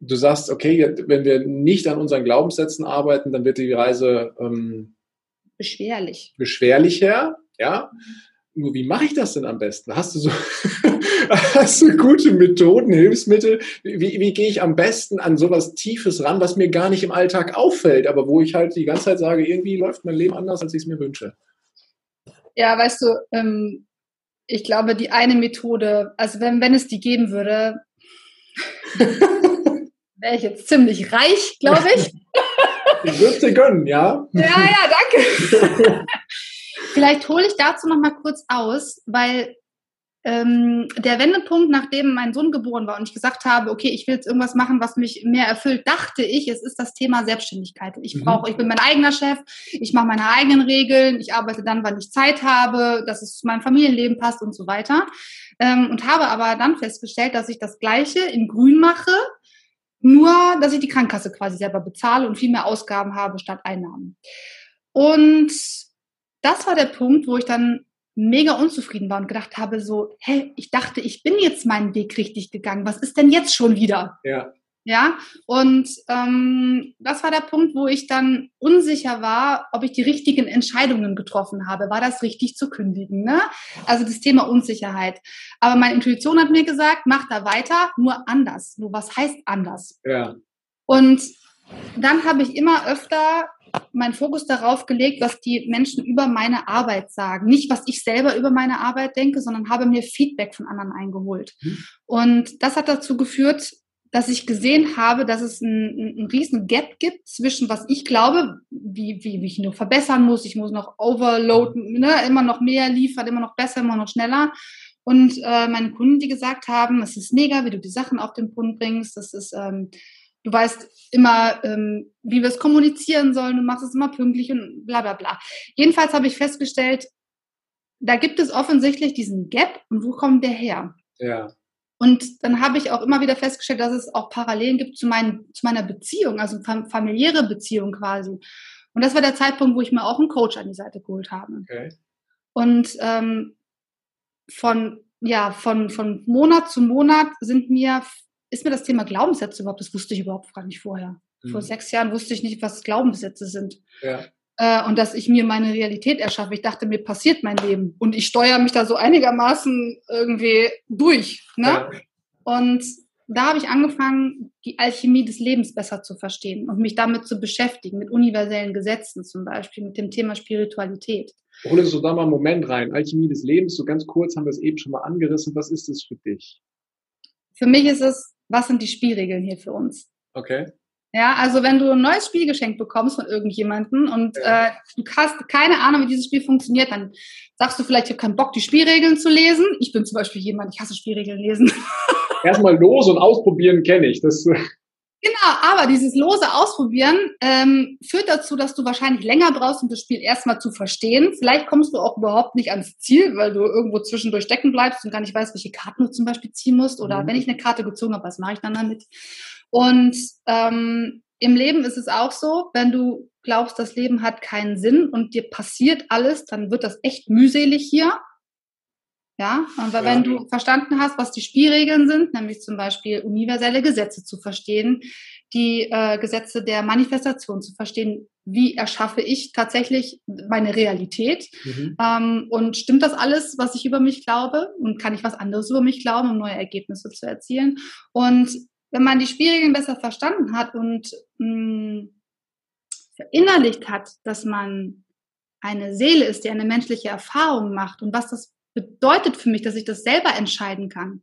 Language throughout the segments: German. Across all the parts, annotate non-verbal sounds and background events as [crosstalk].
du sagst, okay, wenn wir nicht an unseren Glaubenssätzen arbeiten, dann wird die Reise ähm, beschwerlich. Beschwerlicher, ja. Nur wie mache ich das denn am besten? Hast du so [laughs] hast du gute Methoden, Hilfsmittel? Wie, wie gehe ich am besten an sowas Tiefes ran, was mir gar nicht im Alltag auffällt, aber wo ich halt die ganze Zeit sage, irgendwie läuft mein Leben anders, als ich es mir wünsche? Ja, weißt du, ähm, ich glaube, die eine Methode, also wenn, wenn es die geben würde, [laughs] wäre ich jetzt ziemlich reich, glaube ich. [laughs] Ich würde dir gönnen, ja? Ja, ja, danke. [laughs] Vielleicht hole ich dazu noch mal kurz aus, weil ähm, der Wendepunkt, nachdem mein Sohn geboren war und ich gesagt habe, okay, ich will jetzt irgendwas machen, was mich mehr erfüllt, dachte ich, es ist das Thema Selbstständigkeit. Ich mhm. brauche, ich bin mein eigener Chef, ich mache meine eigenen Regeln, ich arbeite dann, wann ich Zeit habe, dass es zu meinem Familienleben passt und so weiter. Ähm, und habe aber dann festgestellt, dass ich das Gleiche in Grün mache, nur dass ich die Krankenkasse quasi selber bezahle und viel mehr Ausgaben habe statt Einnahmen. Und das war der Punkt, wo ich dann mega unzufrieden war und gedacht habe, so, hä, ich dachte, ich bin jetzt meinen Weg richtig gegangen. Was ist denn jetzt schon wieder? Ja. Ja, und ähm, das war der Punkt, wo ich dann unsicher war, ob ich die richtigen Entscheidungen getroffen habe. War das richtig zu kündigen? Ne? Also das Thema Unsicherheit. Aber meine Intuition hat mir gesagt, mach da weiter, nur anders. Nur was heißt anders? Ja. Und dann habe ich immer öfter meinen Fokus darauf gelegt, was die Menschen über meine Arbeit sagen. Nicht, was ich selber über meine Arbeit denke, sondern habe mir Feedback von anderen eingeholt. Mhm. Und das hat dazu geführt, dass ich gesehen habe, dass es einen, einen riesen Gap gibt zwischen was ich glaube, wie, wie, wie ich noch verbessern muss, ich muss noch overloaden, ne, immer noch mehr liefern, immer noch besser, immer noch schneller. Und äh, meine Kunden, die gesagt haben, es ist mega, wie du die Sachen auf den Punkt bringst, das ist ähm, du weißt immer, ähm, wie wir es kommunizieren sollen, du machst es immer pünktlich und bla bla bla. Jedenfalls habe ich festgestellt, da gibt es offensichtlich diesen Gap und wo kommt der her? Ja. Und dann habe ich auch immer wieder festgestellt, dass es auch Parallelen gibt zu, mein, zu meiner Beziehung, also fam familiäre Beziehung quasi. Und das war der Zeitpunkt, wo ich mir auch einen Coach an die Seite geholt habe. Okay. Und ähm, von ja von von Monat zu Monat sind mir ist mir das Thema Glaubenssätze überhaupt, das wusste ich überhaupt gar nicht vorher. Mhm. Vor sechs Jahren wusste ich nicht, was Glaubenssätze sind. Ja. Äh, und dass ich mir meine Realität erschaffe. Ich dachte, mir passiert mein Leben. Und ich steuere mich da so einigermaßen irgendwie durch. Ne? Ja. Und da habe ich angefangen, die Alchemie des Lebens besser zu verstehen und mich damit zu beschäftigen, mit universellen Gesetzen zum Beispiel, mit dem Thema Spiritualität. Hol uns so da mal einen Moment rein. Alchemie des Lebens, so ganz kurz haben wir es eben schon mal angerissen. Was ist es für dich? Für mich ist es was sind die Spielregeln hier für uns? Okay. Ja, also wenn du ein neues Spiel geschenkt bekommst von irgendjemandem und ja. äh, du hast keine Ahnung, wie dieses Spiel funktioniert, dann sagst du vielleicht, ich habe keinen Bock, die Spielregeln zu lesen. Ich bin zum Beispiel jemand, ich hasse Spielregeln lesen. Erstmal los und ausprobieren kenne ich. Das, Genau, aber dieses lose Ausprobieren ähm, führt dazu, dass du wahrscheinlich länger brauchst, um das Spiel erstmal zu verstehen. Vielleicht kommst du auch überhaupt nicht ans Ziel, weil du irgendwo zwischendurch stecken bleibst und gar nicht weißt, welche Karten du zum Beispiel ziehen musst. Oder mhm. wenn ich eine Karte gezogen habe, was mache ich dann damit? Und ähm, im Leben ist es auch so, wenn du glaubst, das Leben hat keinen Sinn und dir passiert alles, dann wird das echt mühselig hier. Ja, aber ja. wenn du verstanden hast, was die Spielregeln sind, nämlich zum Beispiel universelle Gesetze zu verstehen, die äh, Gesetze der Manifestation zu verstehen, wie erschaffe ich tatsächlich meine Realität mhm. ähm, und stimmt das alles, was ich über mich glaube und kann ich was anderes über mich glauben, um neue Ergebnisse zu erzielen? Und wenn man die Spielregeln besser verstanden hat und mh, mm, verinnerlicht hat, dass man eine Seele ist, die eine menschliche Erfahrung macht und was das bedeutet für mich, dass ich das selber entscheiden kann.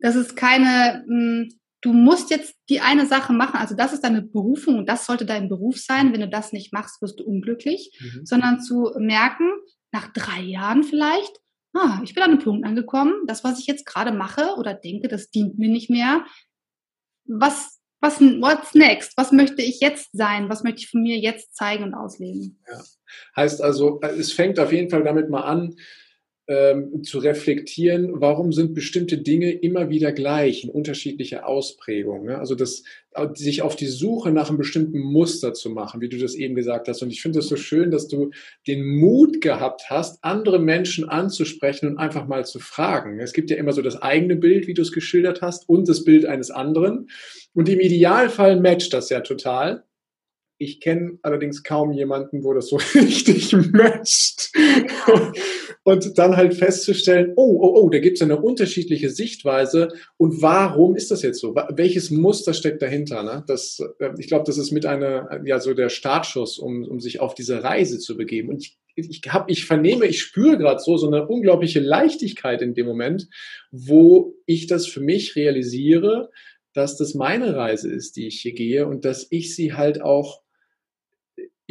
Das ist keine, mh, hm, du musst jetzt die eine Sache machen, also das ist deine Berufung und das sollte dein Beruf sein. Wenn du das nicht machst, wirst du unglücklich, mhm. sondern zu merken, nach drei Jahren vielleicht, ah, ich bin an einem Punkt angekommen, das, was ich jetzt gerade mache oder denke, das dient mir nicht mehr. Was, was, what's next? Was möchte ich jetzt sein? Was möchte ich von mir jetzt zeigen und ausleben? Ja. Heißt also, es fängt auf jeden Fall damit mal an, ähm, zu reflektieren, warum sind bestimmte Dinge immer wieder gleich in unterschiedlicher Ausprägung. Ne? Also das, sich auf die Suche nach einem bestimmten Muster zu machen, wie du das eben gesagt hast. Und ich finde es so schön, dass du den Mut gehabt hast, andere Menschen anzusprechen und einfach mal zu fragen. Es gibt ja immer so das eigene Bild, wie du es geschildert hast, und das Bild eines anderen. Und im Idealfall matcht das ja total. Ich kenne allerdings kaum jemanden, wo das so [laughs] richtig matcht. Und dann halt festzustellen, oh, oh, oh, da gibt es eine unterschiedliche Sichtweise. Und warum ist das jetzt so? Welches Muster steckt dahinter? Ne? Das, äh, ich glaube, das ist mit einer, ja, so der Startschuss, um, um sich auf diese Reise zu begeben. Und ich, ich, hab, ich vernehme, ich spüre gerade so, so eine unglaubliche Leichtigkeit in dem Moment, wo ich das für mich realisiere, dass das meine Reise ist, die ich hier gehe und dass ich sie halt auch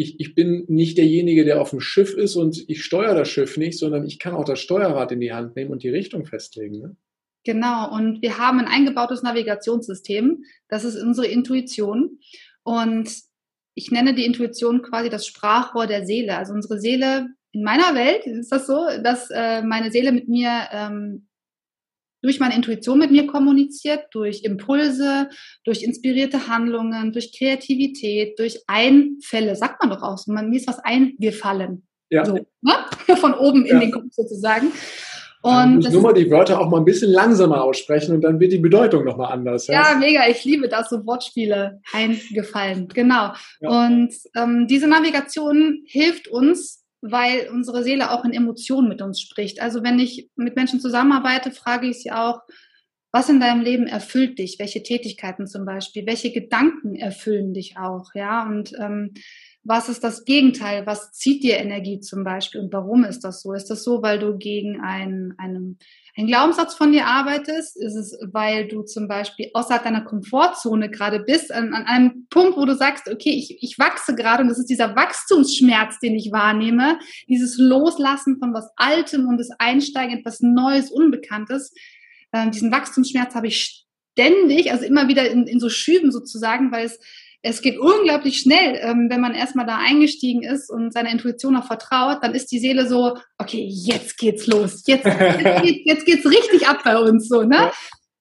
ich, ich bin nicht derjenige, der auf dem Schiff ist und ich steuere das Schiff nicht, sondern ich kann auch das Steuerrad in die Hand nehmen und die Richtung festlegen. Ne? Genau, und wir haben ein eingebautes Navigationssystem. Das ist unsere Intuition. Und ich nenne die Intuition quasi das Sprachrohr der Seele. Also unsere Seele, in meiner Welt ist das so, dass äh, meine Seele mit mir ähm, durch meine Intuition mit mir kommuniziert, durch Impulse, durch inspirierte Handlungen, durch Kreativität, durch Einfälle, sagt man doch auch so. Man, mir ist was eingefallen. Ja. So, ne? [laughs] Von oben in ja. den Kopf sozusagen. Und muss nur mal die Wörter auch mal ein bisschen langsamer aussprechen und dann wird die Bedeutung nochmal anders. Ja? ja, mega. Ich liebe das, so Wortspiele eingefallen. Genau. Ja. Und ähm, diese Navigation hilft uns, weil unsere Seele auch in Emotionen mit uns spricht. Also wenn ich mit Menschen zusammenarbeite, frage ich sie auch, was in deinem Leben erfüllt dich? Welche Tätigkeiten zum Beispiel? Welche Gedanken erfüllen dich auch? Ja, und ähm, was ist das Gegenteil? Was zieht dir Energie zum Beispiel? Und warum ist das so? Ist das so, weil du gegen einen, einen ein Glaubenssatz von dir arbeitest? Ist es, weil du zum Beispiel außerhalb deiner Komfortzone gerade bist, an, an einem Punkt, wo du sagst, okay, ich, ich wachse gerade und das ist dieser Wachstumsschmerz, den ich wahrnehme, dieses Loslassen von was Altem und das Einsteigen in etwas Neues, Unbekanntes. Ähm, diesen Wachstumsschmerz habe ich ständig, also immer wieder in, in so Schüben sozusagen, weil es es geht unglaublich schnell, ähm, wenn man erstmal da eingestiegen ist und seiner Intuition noch vertraut, dann ist die Seele so, okay, jetzt geht's los, jetzt, jetzt, geht, [laughs] jetzt geht's richtig ab bei uns so, ne? Ja.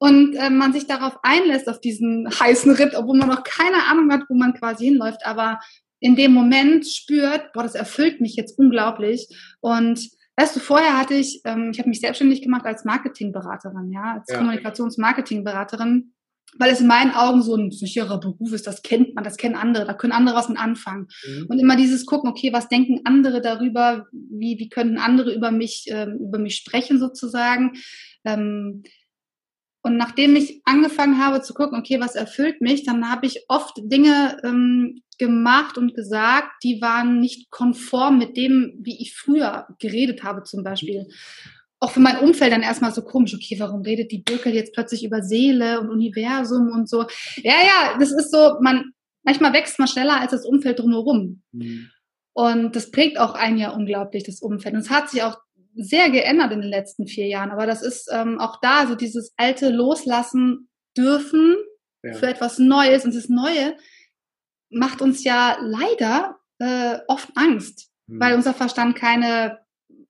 Und äh, man sich darauf einlässt, auf diesen heißen Ritt, obwohl man noch keine Ahnung hat, wo man quasi hinläuft, aber in dem Moment spürt, boah, das erfüllt mich jetzt unglaublich. Und weißt du, vorher hatte ich, ähm, ich habe mich selbstständig gemacht als Marketingberaterin, ja, als ja. Kommunikationsmarketingberaterin weil es in meinen Augen so ein sicherer Beruf ist, das kennt man, das kennen andere, da können andere was mit anfangen. Mhm. Und immer dieses gucken, okay, was denken andere darüber, wie, wie könnten andere über mich, ähm, über mich sprechen sozusagen. Ähm, und nachdem ich angefangen habe zu gucken, okay, was erfüllt mich, dann habe ich oft Dinge ähm, gemacht und gesagt, die waren nicht konform mit dem, wie ich früher geredet habe zum Beispiel auch für mein Umfeld dann erstmal so komisch, okay, warum redet die Birkel jetzt plötzlich über Seele und Universum und so. Ja, ja, das ist so, man, manchmal wächst man schneller als das Umfeld drumherum. Mhm. Und das prägt auch ein Jahr unglaublich, das Umfeld. Und es hat sich auch sehr geändert in den letzten vier Jahren. Aber das ist ähm, auch da, so dieses alte Loslassen dürfen ja. für etwas Neues. Und das Neue macht uns ja leider äh, oft Angst, mhm. weil unser Verstand keine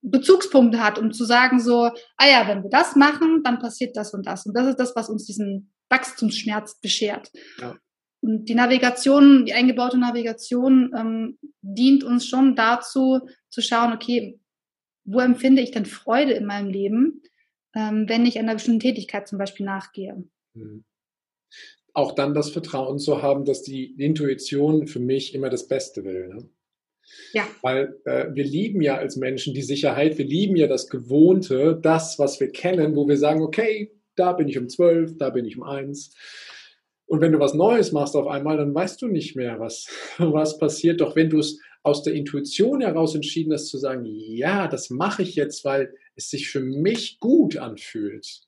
Bezugspunkte hat, um zu sagen so, ah ja, wenn wir das machen, dann passiert das und das. Und das ist das, was uns diesen Wachstumsschmerz beschert. Ja. Und die Navigation, die eingebaute Navigation ähm, dient uns schon dazu, zu schauen, okay, wo empfinde ich denn Freude in meinem Leben, ähm, wenn ich einer bestimmten Tätigkeit zum Beispiel nachgehe. Mhm. Auch dann das Vertrauen zu haben, dass die Intuition für mich immer das Beste will. Ne? Ja. Weil äh, wir lieben ja als Menschen die Sicherheit, wir lieben ja das Gewohnte, das, was wir kennen, wo wir sagen, okay, da bin ich um zwölf, da bin ich um eins. Und wenn du was Neues machst auf einmal, dann weißt du nicht mehr, was, [laughs] was passiert. Doch wenn du es aus der Intuition heraus entschieden hast zu sagen, ja, das mache ich jetzt, weil es sich für mich gut anfühlt.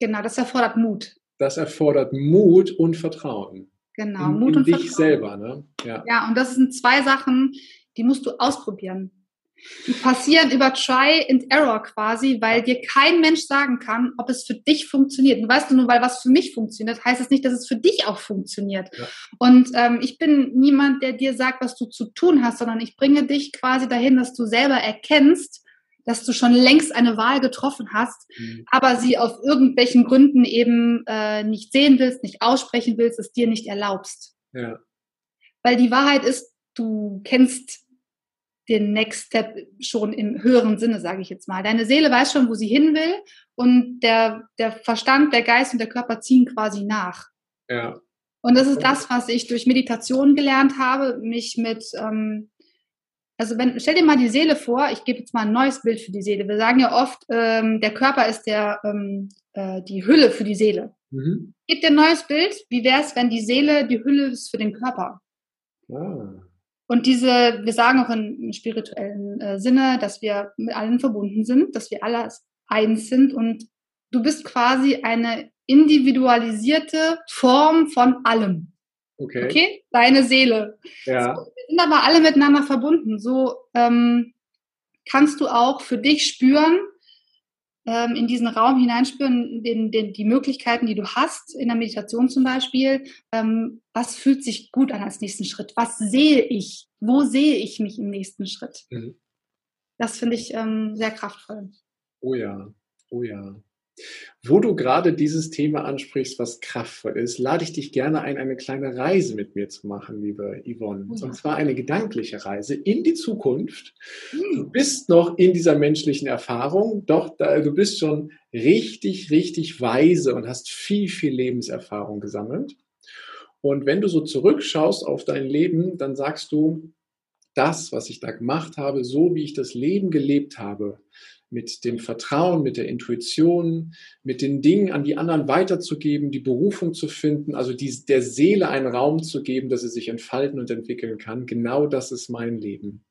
Genau, das erfordert Mut. Das erfordert Mut und Vertrauen. Genau, in, Mut in und dich Vertrauen. selber, ne? Ja. ja, und das sind zwei Sachen, die musst du ausprobieren. Die passieren über Try and Error quasi, weil dir kein Mensch sagen kann, ob es für dich funktioniert. Und weißt du, nur weil was für mich funktioniert, heißt es das nicht, dass es für dich auch funktioniert. Ja. Und ähm, ich bin niemand, der dir sagt, was du zu tun hast, sondern ich bringe dich quasi dahin, dass du selber erkennst, dass du schon längst eine Wahl getroffen hast, mhm. aber sie aus irgendwelchen Gründen eben äh, nicht sehen willst, nicht aussprechen willst, es dir nicht erlaubst. Ja. Weil die Wahrheit ist, du kennst den Next Step schon im höheren Sinne, sage ich jetzt mal. Deine Seele weiß schon, wo sie hin will und der, der Verstand, der Geist und der Körper ziehen quasi nach. Ja. Und das ist das, was ich durch Meditation gelernt habe, mich mit, ähm, also wenn, stell dir mal die Seele vor, ich gebe jetzt mal ein neues Bild für die Seele. Wir sagen ja oft, ähm, der Körper ist der, ähm, äh, die Hülle für die Seele. Mhm. Gib dir ein neues Bild, wie wäre es, wenn die Seele die Hülle ist für den Körper? Ah. Und diese, wir sagen auch im spirituellen äh, Sinne, dass wir mit allen verbunden sind, dass wir alle eins sind und du bist quasi eine individualisierte Form von allem. Okay. Okay? Deine Seele. Ja. So, wir sind aber alle miteinander verbunden. So ähm, kannst du auch für dich spüren, ähm, in diesen Raum hineinspüren, den, den, die Möglichkeiten, die du hast, in der Meditation zum Beispiel. Ähm, was fühlt sich gut an als nächsten Schritt? Was sehe ich? Wo sehe ich mich im nächsten Schritt? Mhm. Das finde ich ähm, sehr kraftvoll. Oh ja, oh ja. Wo du gerade dieses Thema ansprichst, was kraftvoll ist, lade ich dich gerne ein, eine kleine Reise mit mir zu machen, liebe Yvonne. Ja. Und zwar eine gedankliche Reise in die Zukunft. Du hm. bist noch in dieser menschlichen Erfahrung, doch du bist schon richtig, richtig weise und hast viel, viel Lebenserfahrung gesammelt. Und wenn du so zurückschaust auf dein Leben, dann sagst du, das, was ich da gemacht habe, so wie ich das Leben gelebt habe, mit dem Vertrauen, mit der Intuition, mit den Dingen an die anderen weiterzugeben, die Berufung zu finden, also die, der Seele einen Raum zu geben, dass sie sich entfalten und entwickeln kann. Genau das ist mein Leben.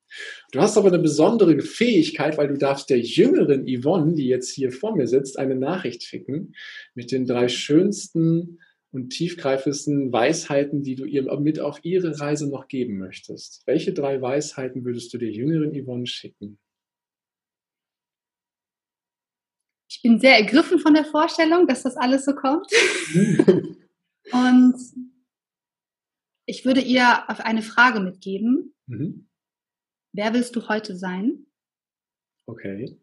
Du hast aber eine besondere Fähigkeit, weil du darfst der jüngeren Yvonne, die jetzt hier vor mir sitzt, eine Nachricht schicken mit den drei schönsten und tiefgreifendsten Weisheiten, die du ihr mit auf ihre Reise noch geben möchtest. Welche drei Weisheiten würdest du der jüngeren Yvonne schicken? Ich bin sehr ergriffen von der Vorstellung, dass das alles so kommt. [laughs] Und ich würde ihr auf eine Frage mitgeben. Mhm. Wer willst du heute sein? Okay.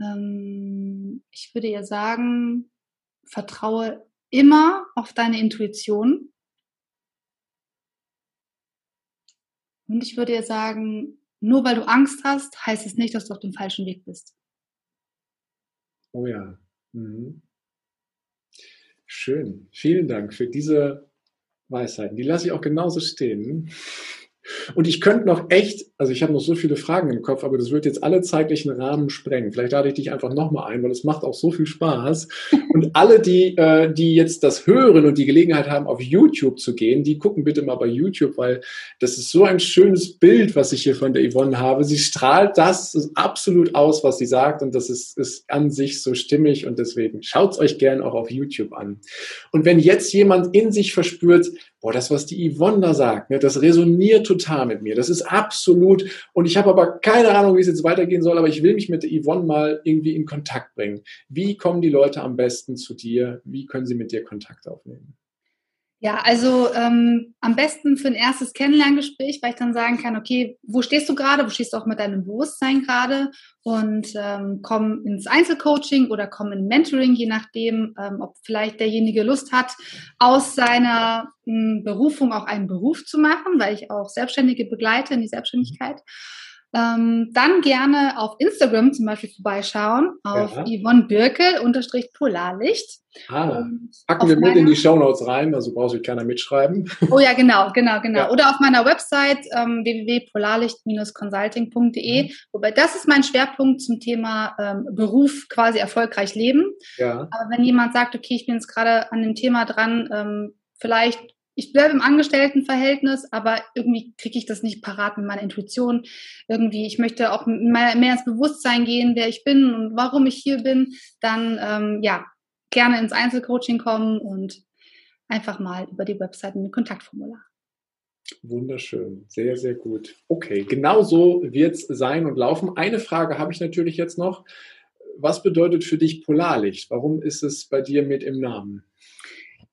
Ähm, ich würde ihr sagen, vertraue immer auf deine Intuition. Und ich würde ihr sagen, nur weil du Angst hast, heißt es nicht, dass du auf dem falschen Weg bist. Oh ja. Mhm. Schön. Vielen Dank für diese Weisheiten. Die lasse ich auch genauso stehen. Und ich könnte noch echt, also ich habe noch so viele Fragen im Kopf, aber das wird jetzt alle zeitlichen Rahmen sprengen. Vielleicht lade ich dich einfach nochmal ein, weil es macht auch so viel Spaß. [laughs] Und alle, die, äh, die jetzt das hören und die Gelegenheit haben, auf YouTube zu gehen, die gucken bitte mal bei YouTube, weil das ist so ein schönes Bild, was ich hier von der Yvonne habe. Sie strahlt das absolut aus, was sie sagt und das ist, ist an sich so stimmig und deswegen schaut es euch gern auch auf YouTube an. Und wenn jetzt jemand in sich verspürt, boah, das, was die Yvonne da sagt, ne, das resoniert total mit mir. Das ist absolut, und ich habe aber keine Ahnung, wie es jetzt weitergehen soll, aber ich will mich mit der Yvonne mal irgendwie in Kontakt bringen. Wie kommen die Leute am besten zu dir? Wie können sie mit dir Kontakt aufnehmen? Ja, also ähm, am besten für ein erstes Kennenlerngespräch, weil ich dann sagen kann, okay, wo stehst du gerade, wo stehst du auch mit deinem Bewusstsein gerade? Und ähm, komm ins Einzelcoaching oder komm in Mentoring, je nachdem, ähm, ob vielleicht derjenige Lust hat, aus seiner ähm, Berufung auch einen Beruf zu machen, weil ich auch Selbstständige begleite in die Selbstständigkeit. Ähm, dann gerne auf Instagram zum Beispiel vorbeischauen, auf ja. Yvonne Birkel unterstrich Polarlicht. Ah, packen wir mit in die Shownotes rein, also braucht sich keiner mitschreiben. Oh ja, genau, genau, genau. Ja. Oder auf meiner Website ähm, www.polarlicht-consulting.de, mhm. wobei das ist mein Schwerpunkt zum Thema ähm, Beruf quasi erfolgreich leben. Ja. Aber wenn jemand sagt, okay, ich bin jetzt gerade an dem Thema dran, ähm, vielleicht ich bleibe im Angestelltenverhältnis, aber irgendwie kriege ich das nicht parat mit meiner Intuition. Irgendwie, ich möchte auch mehr, ins Bewusstsein gehen, wer ich bin und warum ich hier bin. Dann ähm, ja, gerne ins Einzelcoaching kommen und einfach mal über die Webseite mit Kontaktformular. Wunderschön, sehr, sehr gut. Okay, genau so wird es sein und laufen. Eine Frage habe ich natürlich jetzt noch. Was bedeutet für dich Polarlicht? Warum ist es bei dir mit im Namen?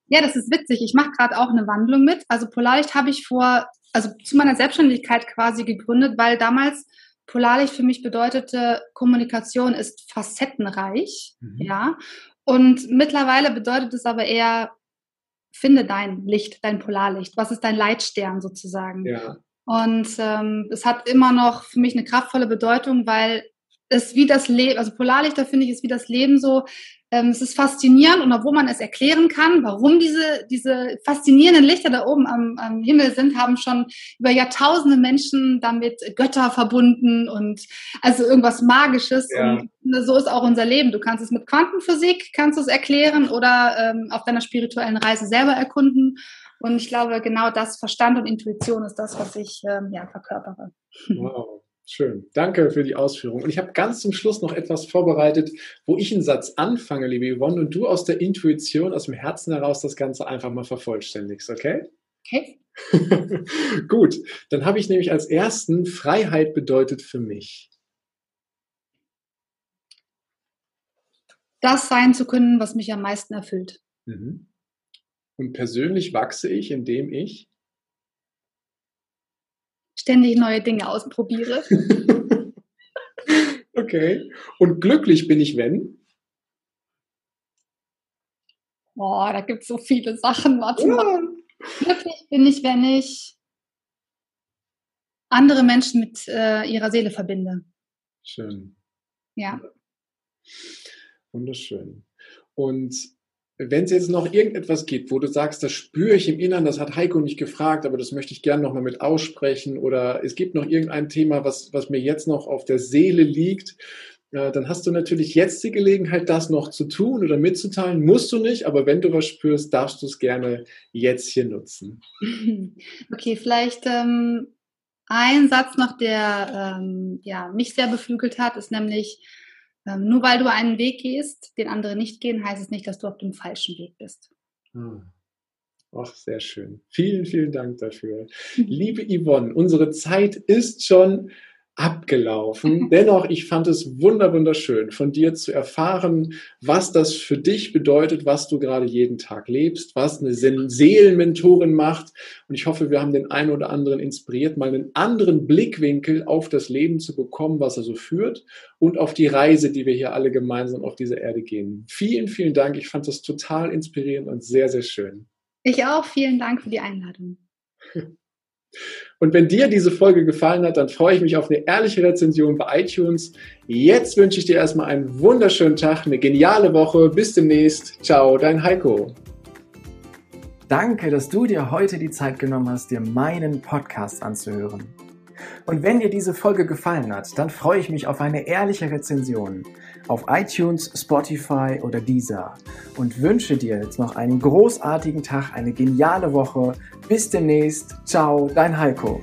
Ja, das ist witzig. Ich mache gerade auch eine Wandlung mit. Also Polarlicht habe ich vor, also zu meiner Selbstständigkeit quasi gegründet, weil damals Polarlicht für mich bedeutete, Kommunikation ist facettenreich, mhm. ja. Und mittlerweile bedeutet es aber eher, finde dein Licht, dein Polarlicht. Was ist dein Leitstern sozusagen? Ja. Und ähm, es hat immer noch für mich eine kraftvolle Bedeutung, weil es wie das Leben, also Polarlichter finde ich ist wie das Leben so, ähm, es ist faszinierend und obwohl man es erklären kann, warum diese, diese faszinierenden Lichter da oben am, am Himmel sind, haben schon über Jahrtausende Menschen damit Götter verbunden und also irgendwas Magisches. Ja. Und so ist auch unser Leben. Du kannst es mit Quantenphysik, kannst du es erklären oder ähm, auf deiner spirituellen Reise selber erkunden. Und ich glaube, genau das, Verstand und Intuition, ist das, was ich ähm, ja, verkörpere. Wow. Schön. Danke für die Ausführung. Und ich habe ganz zum Schluss noch etwas vorbereitet, wo ich einen Satz anfange, liebe Yvonne, und du aus der Intuition, aus dem Herzen heraus das Ganze einfach mal vervollständigst, okay? Okay. [laughs] Gut, dann habe ich nämlich als ersten Freiheit bedeutet für mich. Das sein zu können, was mich am meisten erfüllt. Mhm. Und persönlich wachse ich, indem ich ständig neue Dinge ausprobiere. [laughs] okay. Und glücklich bin ich, wenn? Boah, da gibt es so viele Sachen. Warte ja. mal. Glücklich bin ich, wenn ich andere Menschen mit äh, ihrer Seele verbinde. Schön. Ja. Wunderschön. Und wenn es jetzt noch irgendetwas gibt, wo du sagst, das spüre ich im Inneren, das hat Heiko nicht gefragt, aber das möchte ich gerne nochmal mit aussprechen, oder es gibt noch irgendein Thema, was, was mir jetzt noch auf der Seele liegt, äh, dann hast du natürlich jetzt die Gelegenheit, das noch zu tun oder mitzuteilen. Musst du nicht, aber wenn du was spürst, darfst du es gerne jetzt hier nutzen. [laughs] Okay, vielleicht ähm, ein Satz noch, der ähm, ja, mich sehr beflügelt hat, ist nämlich, ähm, nur weil du einen Weg gehst, den andere nicht gehen, heißt es nicht, dass du auf dem falschen Weg bist. Hm. Ach, sehr schön. Vielen, vielen Dank dafür. Mhm. Liebe Yvonne, unsere Zeit ist schon abgelaufen. [laughs] Dennoch, ich fand es wunder wunderschön, von dir zu erfahren, was das für dich bedeutet, was du gerade jeden Tag lebst, was eine Seelenmentorin macht. Und ich hoffe, wir haben den einen oder anderen inspiriert, mal einen anderen Blickwinkel auf das Leben zu bekommen, was er so führt und auf die Reise, die wir hier alle gemeinsam auf dieser Erde gehen. Vielen, vielen Dank. Ich fand das total inspirierend und sehr, sehr schön. Ich auch. Vielen Dank für die Einladung. [laughs] Und wenn dir diese Folge gefallen hat, dann freue ich mich auf eine ehrliche Rezension bei iTunes. Jetzt wünsche ich dir erstmal einen wunderschönen Tag, eine geniale Woche. Bis demnächst. Ciao, dein Heiko. Danke, dass du dir heute die Zeit genommen hast, dir meinen Podcast anzuhören. Und wenn dir diese Folge gefallen hat, dann freue ich mich auf eine ehrliche Rezension auf iTunes, Spotify oder Deezer und wünsche dir jetzt noch einen großartigen Tag, eine geniale Woche. Bis demnächst. Ciao, dein Heiko.